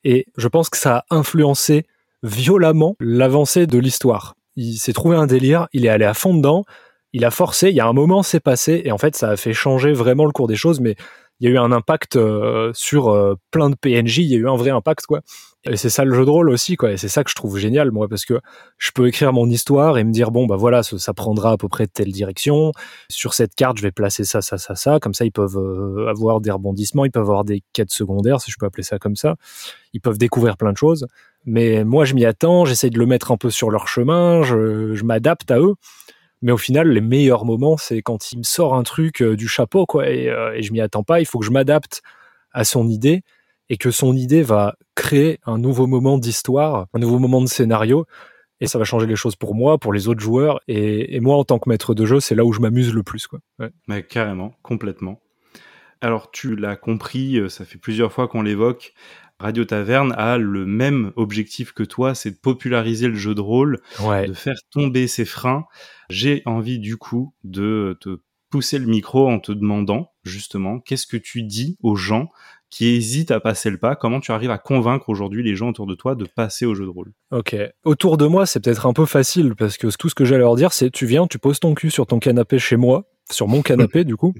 et je pense que ça a influencé violemment l'avancée de l'histoire. Il s'est trouvé un délire, il est allé à fond dedans, il a forcé, il y a un moment c'est passé et en fait ça a fait changer vraiment le cours des choses mais il y a eu un impact euh, sur euh, plein de PNJ, il y a eu un vrai impact quoi. Et c'est ça le jeu de rôle aussi quoi, et c'est ça que je trouve génial moi parce que je peux écrire mon histoire et me dire bon bah voilà ça, prendra à peu près telle direction. Sur cette carte je vais placer ça ça ça ça, comme ça ils peuvent euh, avoir des rebondissements, ils peuvent avoir des quêtes secondaires si je peux appeler ça comme ça. Ils peuvent découvrir plein de choses. Mais moi je m'y attends, j'essaye de le mettre un peu sur leur chemin, je m'adapte à eux. Mais au final, les meilleurs moments, c'est quand il me sort un truc euh, du chapeau, quoi, et, euh, et je m'y attends pas. Il faut que je m'adapte à son idée et que son idée va créer un nouveau moment d'histoire, un nouveau moment de scénario. Et ça va changer les choses pour moi, pour les autres joueurs. Et, et moi, en tant que maître de jeu, c'est là où je m'amuse le plus. Quoi. Ouais. Mais carrément, complètement. Alors, tu l'as compris, euh, ça fait plusieurs fois qu'on l'évoque. Radio Taverne a le même objectif que toi, c'est de populariser le jeu de rôle, ouais. de faire tomber ses freins. J'ai envie du coup de te pousser le micro en te demandant justement qu'est-ce que tu dis aux gens qui hésitent à passer le pas, comment tu arrives à convaincre aujourd'hui les gens autour de toi de passer au jeu de rôle? Ok. Autour de moi, c'est peut-être un peu facile parce que tout ce que j'allais leur dire, c'est tu viens, tu poses ton cul sur ton canapé chez moi, sur mon canapé du coup,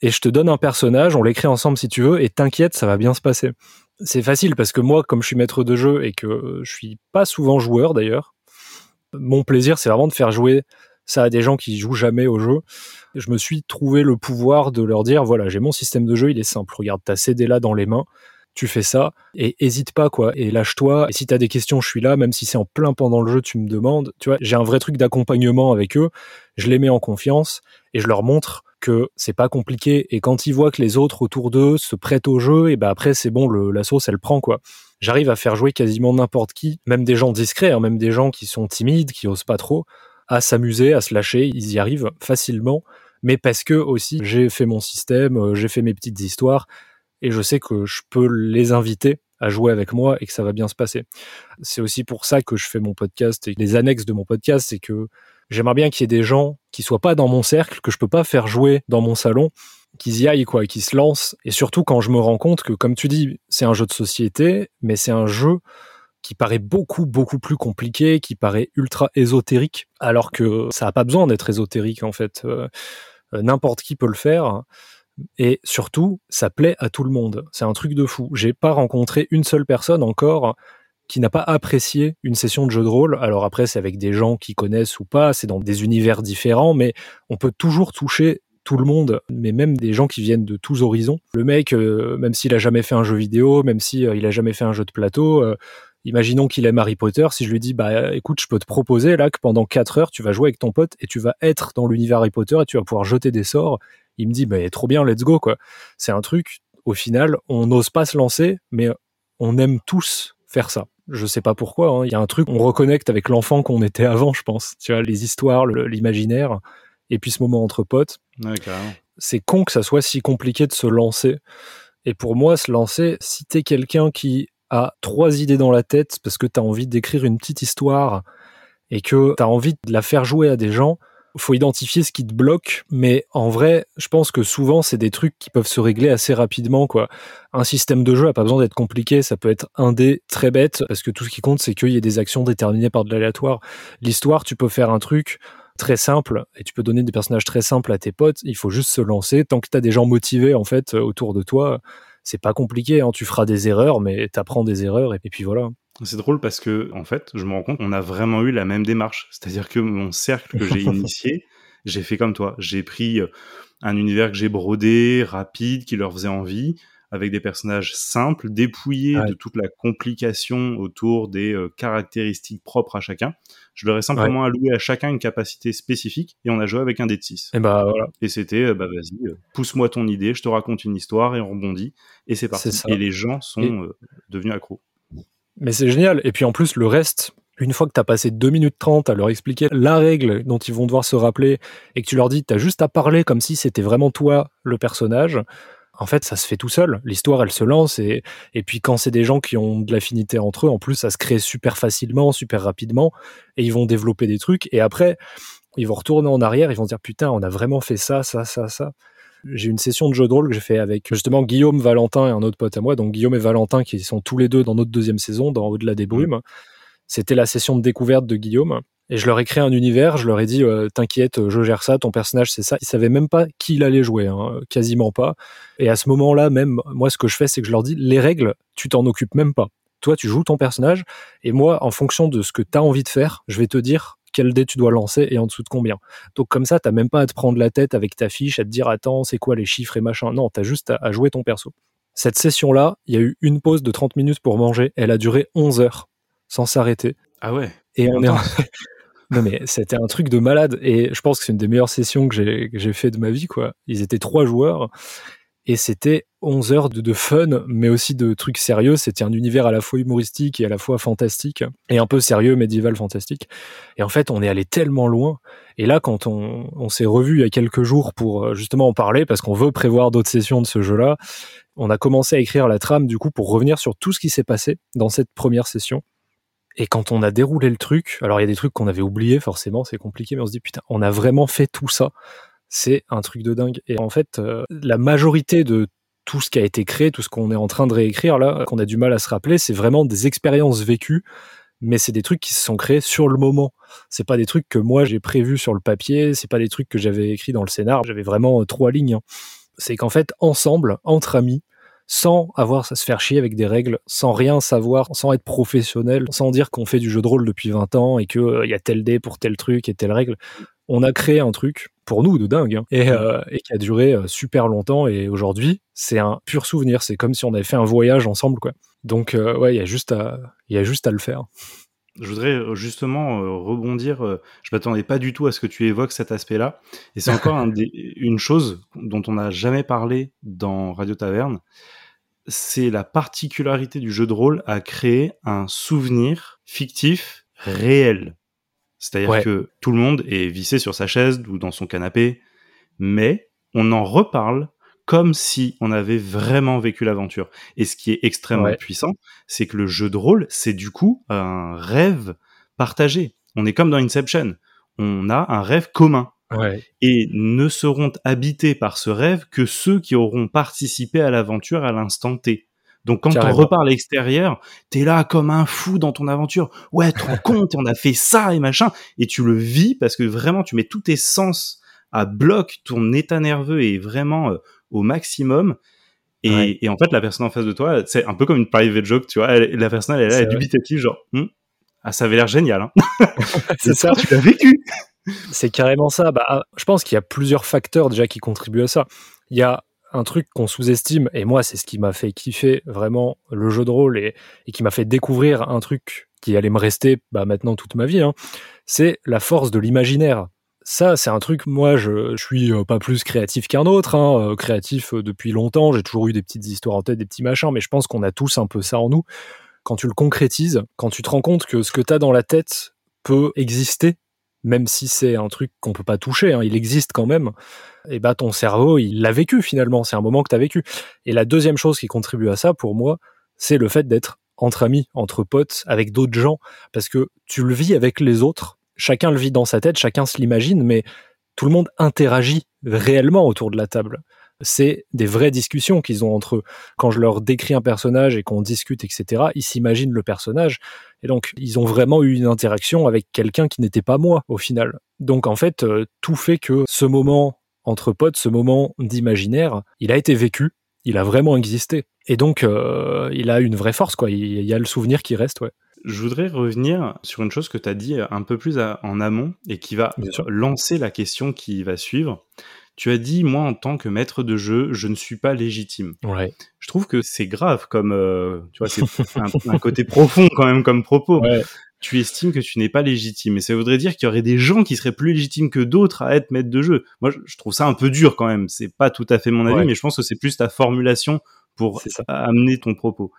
et je te donne un personnage, on l'écrit ensemble si tu veux, et t'inquiète, ça va bien se passer c'est facile parce que moi, comme je suis maître de jeu et que je suis pas souvent joueur d'ailleurs, mon plaisir c'est vraiment de faire jouer ça à des gens qui jouent jamais au jeu. Je me suis trouvé le pouvoir de leur dire voilà, j'ai mon système de jeu, il est simple. Regarde, t'as CD là dans les mains, tu fais ça et hésite pas quoi et lâche-toi. Et si t'as des questions, je suis là, même si c'est en plein pendant le jeu, tu me demandes. Tu vois, j'ai un vrai truc d'accompagnement avec eux. Je les mets en confiance et je leur montre que c'est pas compliqué. Et quand ils voient que les autres autour d'eux se prêtent au jeu et ben après c'est bon le, la sauce elle prend quoi. J'arrive à faire jouer quasiment n'importe qui même des gens discrets hein, même des gens qui sont timides qui osent pas trop à s'amuser à se lâcher. Ils y arrivent facilement. Mais parce que aussi j'ai fait mon système j'ai fait mes petites histoires et je sais que je peux les inviter à jouer avec moi et que ça va bien se passer. C'est aussi pour ça que je fais mon podcast et les annexes de mon podcast, c'est que j'aimerais bien qu'il y ait des gens qui soient pas dans mon cercle, que je peux pas faire jouer dans mon salon, qu'ils y aillent quoi, qu'ils se lancent. Et surtout quand je me rends compte que, comme tu dis, c'est un jeu de société, mais c'est un jeu qui paraît beaucoup beaucoup plus compliqué, qui paraît ultra ésotérique, alors que ça n'a pas besoin d'être ésotérique en fait. Euh, N'importe qui peut le faire. Et surtout, ça plaît à tout le monde. C'est un truc de fou. J'ai pas rencontré une seule personne encore qui n'a pas apprécié une session de jeu de rôle. Alors après, c'est avec des gens qui connaissent ou pas, c'est dans des univers différents, mais on peut toujours toucher tout le monde, mais même des gens qui viennent de tous horizons. Le mec, euh, même s'il a jamais fait un jeu vidéo, même s'il euh, a jamais fait un jeu de plateau, euh, imaginons qu'il aime Harry Potter, si je lui dis, bah écoute, je peux te proposer là que pendant 4 heures, tu vas jouer avec ton pote et tu vas être dans l'univers Harry Potter et tu vas pouvoir jeter des sorts. Il me dit, bah trop bien, let's go. C'est un truc, au final, on n'ose pas se lancer, mais on aime tous faire ça. Je sais pas pourquoi. Hein. Il y a un truc, on reconnecte avec l'enfant qu'on était avant, je pense. Tu vois, les histoires, l'imaginaire, et puis ce moment entre potes. Ouais, c'est con que ça soit si compliqué de se lancer. Et pour moi, se lancer, si t'es quelqu'un qui a trois idées dans la tête parce que t'as envie d'écrire une petite histoire et que t'as envie de la faire jouer à des gens, faut identifier ce qui te bloque, mais en vrai, je pense que souvent c'est des trucs qui peuvent se régler assez rapidement quoi. Un système de jeu a pas besoin d'être compliqué, ça peut être un dé très bête parce que tout ce qui compte c'est qu'il y ait des actions déterminées par de l'aléatoire. L'histoire, tu peux faire un truc très simple et tu peux donner des personnages très simples à tes potes, il faut juste se lancer tant que tu as des gens motivés en fait autour de toi. C'est pas compliqué, hein. tu feras des erreurs, mais t'apprends des erreurs et puis voilà. C'est drôle parce que, en fait, je me rends compte, on a vraiment eu la même démarche. C'est-à-dire que mon cercle que j'ai initié, j'ai fait comme toi. J'ai pris euh, un univers que j'ai brodé, rapide, qui leur faisait envie, avec des personnages simples, dépouillés ouais. de toute la complication autour des euh, caractéristiques propres à chacun. Je leur ai simplement ouais. alloué à chacun une capacité spécifique et on a joué avec un dé de 6. Et bah voilà. Et c'était, euh, bah vas-y, euh, pousse-moi ton idée, je te raconte une histoire et on rebondit. Et c'est parti. Et les gens sont et... devenus accros. Mais c'est génial. Et puis en plus, le reste, une fois que tu as passé 2 minutes 30 à leur expliquer la règle dont ils vont devoir se rappeler et que tu leur dis, tu as juste à parler comme si c'était vraiment toi le personnage, en fait, ça se fait tout seul. L'histoire, elle se lance et, et puis quand c'est des gens qui ont de l'affinité entre eux, en plus, ça se crée super facilement, super rapidement et ils vont développer des trucs et après, ils vont retourner en arrière, ils vont dire putain, on a vraiment fait ça, ça, ça, ça. J'ai une session de jeu de rôle que j'ai fait avec justement Guillaume, Valentin et un autre pote à moi. Donc Guillaume et Valentin qui sont tous les deux dans notre deuxième saison, dans Au-delà des brumes. C'était la session de découverte de Guillaume. Et je leur ai créé un univers, je leur ai dit euh, t'inquiète, je gère ça, ton personnage c'est ça. Ils savaient même pas qui il allait jouer, hein, quasiment pas. Et à ce moment-là, même moi, ce que je fais, c'est que je leur dis les règles, tu t'en occupes même pas. Toi, tu joues ton personnage, et moi, en fonction de ce que tu as envie de faire, je vais te dire quel dé tu dois lancer et en dessous de combien. Donc comme ça, t'as même pas à te prendre la tête avec ta fiche, à te dire attends, c'est quoi les chiffres et machin. Non, t'as juste à, jouer ton perso. Cette session-là, il y a eu une pause de 30 minutes pour manger. Elle a duré 11 heures sans s'arrêter. Ah ouais. Et on est Non mais c'était un truc de malade et je pense que c'est une des meilleures sessions que j'ai fait de ma vie quoi. Ils étaient trois joueurs et c'était 11 heures de, fun, mais aussi de trucs sérieux. C'était un univers à la fois humoristique et à la fois fantastique, et un peu sérieux, médiéval, fantastique. Et en fait, on est allé tellement loin. Et là, quand on, on s'est revu il y a quelques jours pour euh, justement en parler, parce qu'on veut prévoir d'autres sessions de ce jeu-là, on a commencé à écrire la trame, du coup, pour revenir sur tout ce qui s'est passé dans cette première session. Et quand on a déroulé le truc, alors il y a des trucs qu'on avait oubliés, forcément, c'est compliqué, mais on se dit, putain, on a vraiment fait tout ça c'est un truc de dingue. Et en fait, euh, la majorité de tout ce qui a été créé, tout ce qu'on est en train de réécrire là, qu'on a du mal à se rappeler, c'est vraiment des expériences vécues, mais c'est des trucs qui se sont créés sur le moment. C'est pas des trucs que moi j'ai prévus sur le papier, c'est pas des trucs que j'avais écrits dans le scénar. J'avais vraiment euh, trois lignes. Hein. C'est qu'en fait, ensemble, entre amis, sans avoir à se faire chier avec des règles, sans rien savoir, sans être professionnel, sans dire qu'on fait du jeu de rôle depuis 20 ans et qu'il euh, y a tel dé pour telle truc et telle règle. On a créé un truc pour nous de dingue hein, euh, et, qui a duré euh, super longtemps et aujourd'hui c'est un pur souvenir. C'est comme si on avait fait un voyage ensemble quoi. Donc euh, ouais il y a juste à il y a juste à le faire. Je voudrais justement rebondir je m'attendais pas du tout à ce que tu évoques cet aspect là et c'est encore une chose dont on n'a jamais parlé dans Radio Taverne c'est la particularité du jeu de rôle à créer un souvenir fictif réel c'est-à-dire que tout le monde est vissé sur sa chaise ou dans son canapé, mais on en reparle comme si on avait vraiment vécu l'aventure. Et ce qui est extrêmement puissant, c'est que le jeu de rôle, c'est du coup un rêve partagé. On est comme dans Inception. On a un rêve commun. Et ne seront habités par ce rêve que ceux qui auront participé à l'aventure à l'instant T. Donc quand on repart à l'extérieur, t'es là comme un fou dans ton aventure. Ouais, te rends compte, on a fait ça et machin, et tu le vis parce que vraiment tu mets tous tes sens à bloc, ton état nerveux est vraiment euh, au maximum. Et, en fait, la personne en face de toi, c'est un peu comme une private joke, tu vois. la personne, elle est là, elle est dubitative, genre, hm, ah, ça avait l'air génial. Hein. c'est ça. Tu l'as vécu. C'est carrément ça. Bah, ah, je pense qu'il y a plusieurs facteurs déjà qui contribuent à ça. Il y a un truc qu'on sous-estime, et moi c'est ce qui m'a fait kiffer vraiment le jeu de rôle et, qui m'a fait découvrir un truc qui allait me rester bah, maintenant toute ma vie, hein, c'est la force de l'imaginaire. Ça, c'est un truc, moi, je, je suis euh, pas plus créatif qu'un autre, hein, euh, créatif euh, depuis longtemps, j'ai toujours eu des petites histoires en tête, des petits machins, mais je pense qu'on a tous un peu ça en nous. Quand tu le concrétises, quand tu te rends compte que ce que tu as dans la tête peut exister, même si c'est un truc qu'on peut pas toucher, hein, il existe quand même, et bah ton cerveau, il l'a vécu finalement, c'est un moment que tu as vécu. Et la deuxième chose qui contribue à ça pour moi, c'est le fait d'être entre amis, entre potes, avec d'autres gens, parce que tu le vis avec les autres, chacun le vit dans sa tête, chacun se l'imagine, mais tout le monde interagit réellement autour de la table c'est des vraies discussions qu'ils ont entre eux. Quand je leur décris un personnage et qu'on discute, etc., ils s'imaginent le personnage. Et donc, ils ont vraiment eu une interaction avec quelqu'un qui n'était pas moi, au final. Donc, en fait, euh, tout fait que ce moment entre potes, ce moment d'imaginaire, il a été vécu, il a vraiment existé. Et donc, euh, il a une vraie force, quoi. Il, y a le souvenir qui reste, ouais. Je voudrais revenir sur une chose que tu as dit un peu plus en amont et qui va lancer la question qui va suivre. Tu as dit, moi, en tant que maître de jeu, je ne suis pas légitime. Ouais. Je trouve que c'est grave comme, euh, tu vois, c'est un, côté profond quand même comme propos. Ouais. Tu estimes que tu n'es pas légitime. Et ça voudrait dire qu'il y aurait des gens qui seraient plus légitimes que d'autres à être maître de jeu. Moi, je trouve ça un peu dur quand même. C'est pas tout à fait mon avis, mais je pense que c'est plus ta formulation pour amener ton propos.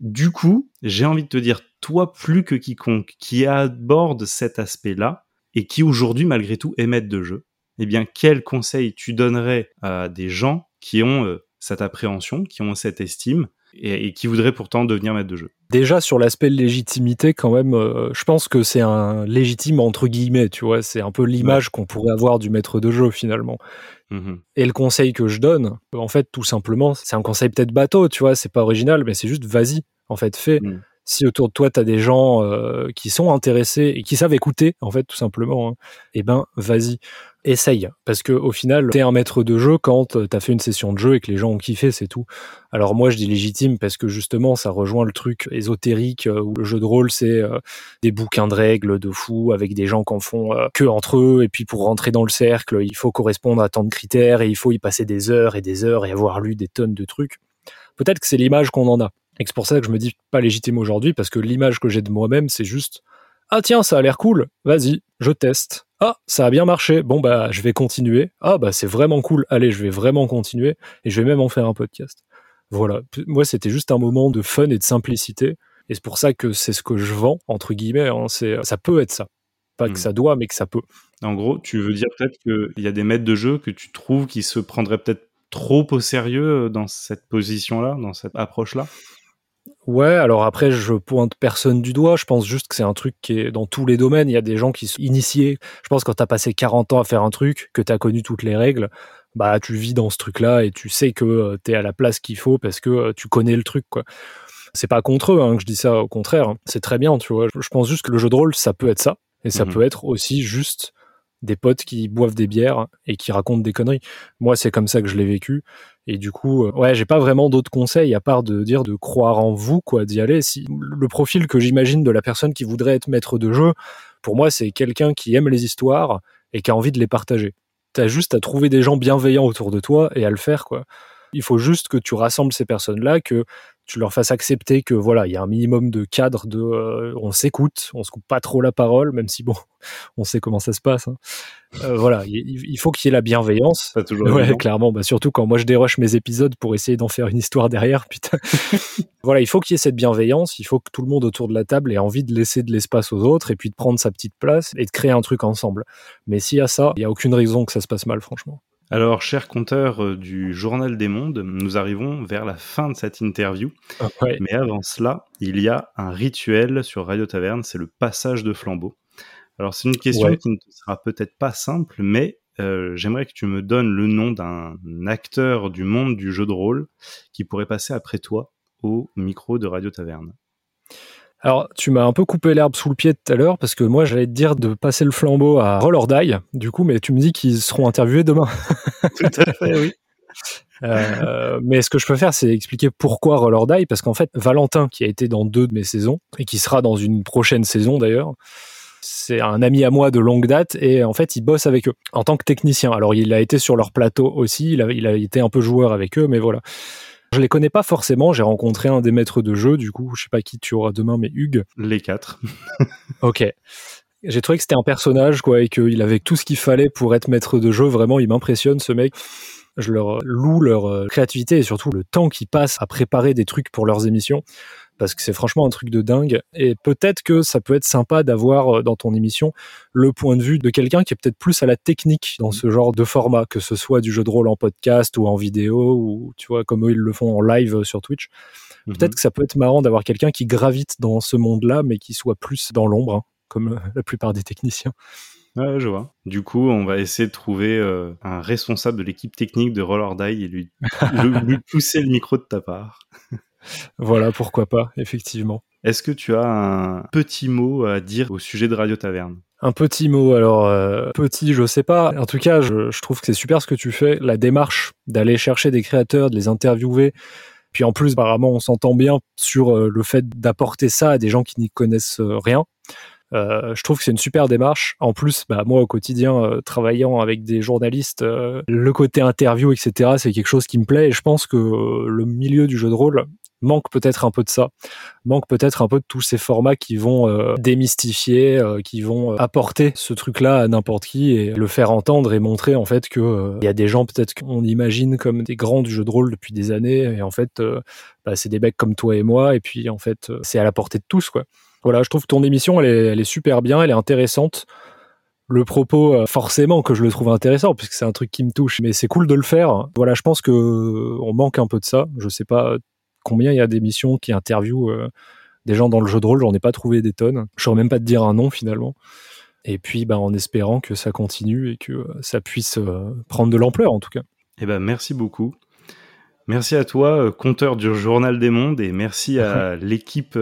Du coup, j'ai envie de te dire, toi plus que quiconque qui aborde cet aspect-là et qui aujourd'hui, malgré tout, est maître de jeu, eh bien, quel conseil tu donnerais à des gens qui ont euh, cette appréhension, qui ont cette estime et, qui voudraient pourtant devenir maître de jeu? Déjà sur l'aspect légitimité, quand même, euh, je pense que c'est un légitime entre guillemets, tu vois, c'est un peu l'image qu'on pourrait avoir du maître de jeu finalement. Mmh et le conseil que je donne, en fait, tout simplement, c'est un conseil peut-être bateau, tu vois, c'est pas original, mais c'est juste vas-y, en fait, fais. Mmh. Si autour de toi tu as des gens qui sont intéressés et qui savent écouter en fait tout simplement, hein, eh ben vas-y essaye. Parce que au final t'es un maître de jeu quand euh, t'as fait une session de jeu et que les gens ont kiffé c'est tout. Alors moi je dis légitime parce que justement ça rejoint le truc ésotérique euh, où le jeu de rôle c'est euh, des bouquins de règles de fou avec des gens qui en font que entre eux. Et puis pour rentrer dans le cercle il faut correspondre à tant de critères et il faut y passer des heures et des heures et avoir lu des tonnes de trucs. Peut-être que c'est l'image qu'on en a. Et c'est pour ça que je me dis pas légitime aujourd'hui parce que l'image que j'ai de moi-même c'est juste ah tiens ça a l'air cool. Vas-y je teste ah, ça a bien marché. Bon bah, je vais continuer. Ah bah, c'est vraiment cool. Allez, je vais vraiment continuer et je vais même en faire un podcast. Voilà. Moi, c'était juste un moment de fun et de simplicité. Et c'est pour ça que c'est ce que je vends entre guillemets. Hein. C'est, ça peut être ça. Pas que hmm. ça doit, mais que ça peut. En gros, tu veux dire peut-être qu'il y a des maîtres de jeu que tu trouves qui se prendraient peut-être trop au sérieux euh, dans cette position-là, dans cette approche-là? Ouais, alors après, je pointe personne du doigt. Je pense juste que c'est un truc qui est dans tous les domaines. Il y a des gens qui sont initiés. Je pense que quand t'as passé 40 ans à faire un truc, que t'as connu toutes les règles, bah tu vis dans ce truc-là et tu sais que euh, t'es à la place qu'il faut parce que euh, tu connais le truc, quoi. C'est pas contre eux hein, que je dis ça, au contraire. C'est très bien, tu vois. Je pense juste que le jeu de rôle, ça peut être ça. Et ça mmh peut être aussi juste des potes qui boivent des bières et qui racontent des conneries. Moi, c'est comme ça que je l'ai vécu. Et du coup, euh, ouais, j'ai pas vraiment d'autres conseils à part de dire de croire en vous, quoi, d'y aller. Si le profil que j'imagine de la personne qui voudrait être maître de jeu, pour moi, c'est quelqu'un qui aime les histoires et qui a envie de les partager. T'as juste à trouver des gens bienveillants autour de toi et à le faire, quoi. Il faut juste que tu rassembles ces personnes-là, que tu leur fasses accepter que voilà, il y a un minimum de cadre de euh, on s'écoute, on se coupe pas trop la parole, même si bon, on sait comment ça se passe. Hein. Euh, voilà, il, faut qu'il y ait la bienveillance. Pas toujours. Ouais, clairement. Bah, surtout quand moi je déroche mes épisodes pour essayer d'en faire une histoire derrière. Putain. voilà, il faut qu'il y ait cette bienveillance. Il faut que tout le monde autour de la table ait envie de laisser de l'espace aux autres et puis de prendre sa petite place et de créer un truc ensemble. Mais s'il y a ça, il y a aucune raison que ça se passe mal, franchement. Alors, cher compteur euh, du Journal des Mondes, nous arrivons vers la fin de cette interview. Ah, Mais avant cela, il y a un rituel sur Radio Taverne, c'est le passage de flambeau. Alors, c'est une question qui ne sera peut-être pas simple, mais euh, j'aimerais que tu me donnes le nom d'un acteur du monde du jeu de rôle qui pourrait passer après toi au micro de Radio Taverne. Alors, tu m'as un peu coupé l'herbe sous le pied tout à l'heure parce que moi, j'allais te dire de passer le flambeau à Roll or Die, du coup, mais tu me dis qu'ils seront interviewés demain. Tout à fait, oui. Euh, mais ce que je peux faire, c'est expliquer pourquoi Roll or Die, parce qu'en fait, Valentin, qui a été dans deux de mes saisons, et qui sera dans une prochaine saison d'ailleurs, c'est un ami à moi de longue date, et en fait, il bosse avec eux en tant que technicien. Alors, il a été sur leur plateau aussi, il a, il a été un peu joueur avec eux, mais voilà. Je les connais pas forcément. J'ai rencontré un des maîtres de jeu, du coup, je sais pas qui tu auras demain, mais Hugues. Les quatre. ok. J'ai trouvé que c'était un personnage, quoi, et qu'il avait tout ce qu'il fallait pour être maître de jeu. Vraiment, il m'impressionne, ce mec. Je leur loue leur euh, créativité et surtout le temps qu'ils passent à préparer des trucs pour leurs émissions parce que c'est franchement un truc de dingue. Et peut-être que ça peut être sympa d'avoir euh, dans ton émission le point de vue de quelqu'un qui est peut-être plus à la technique dans ce genre de format, que ce soit du jeu de rôle en podcast ou en vidéo, ou tu vois, comme eux ils le font en live euh, sur Twitch. Mhm. Peut-être que ça peut être marrant d'avoir quelqu'un qui gravite dans ce monde-là, mais qui soit plus dans l'ombre, hein, comme euh, la plupart des techniciens. Ouais, je vois. Du coup, on va essayer de trouver un responsable de l'équipe technique de Roller Die et lui, lui pousser le micro de ta part. Voilà, pourquoi pas, effectivement. Est-ce que tu as un petit mot à dire au sujet de Radio Taverne? Un petit mot, alors euh, petit, je sais pas. En tout cas, je, trouve que c'est super ce que tu fais, la démarche d'aller chercher des créateurs, de les interviewer. Puis en plus, apparemment, on s'entend bien sur euh, le fait d'apporter ça à des gens qui n'y connaissent euh, rien. je trouve que c'est une super démarche. En plus, bah, moi au quotidien, travaillant avec des journalistes, le côté interview, etc., c'est quelque chose qui me plaît. Et je pense que le milieu du jeu de rôle manque peut-être un peu de ça, manque peut-être un peu de tous ces formats qui vont euh, démystifier, euh, qui vont euh, apporter ce truc-là à n'importe qui et le faire entendre et montrer en fait que il y a des gens peut-être qu'on imagine comme des grands du jeu de rôle depuis des années et en fait bah, c'est des mecs comme toi et moi et puis en fait c'est à la portée de tous quoi. Voilà, je trouve que ton émission elle est, elle est super bien, elle est intéressante. Le propos forcément que je le trouve intéressant puisque c'est un truc qui me touche mais c'est cool de le faire. Voilà je pense que on manque un peu de ça. Je sais pas combien il y a d'émissions qui interviewent euh, des gens dans le jeu de rôle, j'en ai pas trouvé des tonnes. Je saurais même pas te dire un nom finalement. Et puis, bah, en espérant que ça continue et que euh, ça puisse euh, prendre de l'ampleur en tout cas. Eh ben, merci beaucoup. Merci à toi, compteur du Journal des Mondes, et merci à l'équipe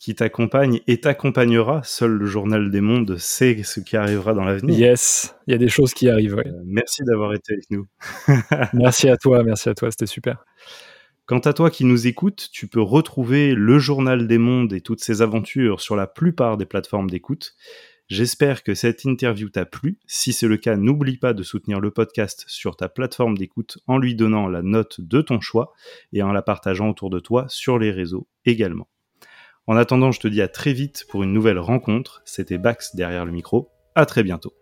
qui t'accompagne et t'accompagnera. Seul le journal des mondes sait ce qui arrivera dans l'avenir. Yes, il y a des choses qui arrivent. Merci d'avoir été avec nous. merci à toi, merci à toi, c'était super. Quant à toi qui nous écoutes, tu peux retrouver le journal des mondes et toutes ses aventures sur la plupart des plateformes d'écoute. J'espère que cette interview t'a plu. Si c'est le cas, n'oublie pas de soutenir le podcast sur ta plateforme d'écoute en lui donnant la note de ton choix et en la partageant autour de toi sur les réseaux également. En attendant, je te dis à très vite pour une nouvelle rencontre. C'était Bax derrière le micro. À très bientôt.